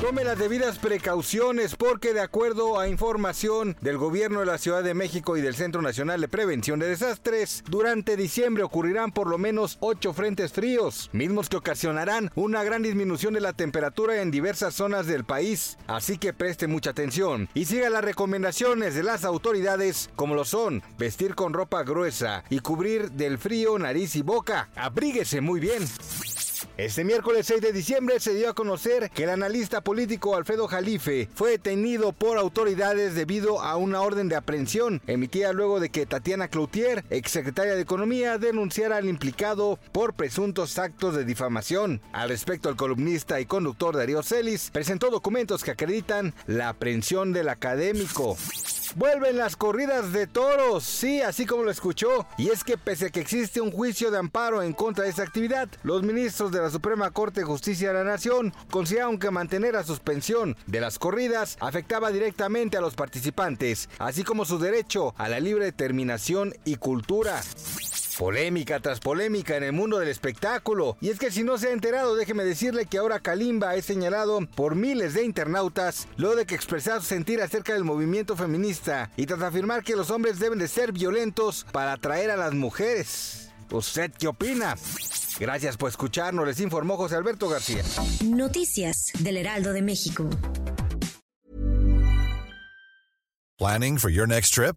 Tome las debidas precauciones porque de acuerdo a información del gobierno de la Ciudad de México y del Centro Nacional de Prevención de Desastres, durante diciembre ocurrirán por lo menos ocho frentes fríos, mismos que ocasionarán una gran disminución de la temperatura en diversas zonas del país. Así que preste mucha atención y siga las recomendaciones de las autoridades como lo son vestir con ropa gruesa y cubrir del frío nariz y boca. Abríguese muy bien. Este miércoles 6 de diciembre se dio a conocer que el analista político Alfredo Jalife fue detenido por autoridades debido a una orden de aprehensión emitida luego de que Tatiana Cloutier, exsecretaria de Economía, denunciara al implicado por presuntos actos de difamación. Al respecto, el columnista y conductor Darío Celis presentó documentos que acreditan la aprehensión del académico. Vuelven las corridas de toros, sí, así como lo escuchó. Y es que pese a que existe un juicio de amparo en contra de esa actividad, los ministros de la Suprema Corte de Justicia de la Nación consideraron que mantener la suspensión de las corridas afectaba directamente a los participantes, así como su derecho a la libre determinación y cultura. Polémica tras polémica en el mundo del espectáculo. Y es que si no se ha enterado, déjeme decirle que ahora Kalimba es señalado por miles de internautas luego de que expresara su sentir acerca del movimiento feminista y tras afirmar que los hombres deben de ser violentos para atraer a las mujeres. ¿Usted qué opina? Gracias por escucharnos, les informó José Alberto García. Noticias del Heraldo de México. Planning for your next trip?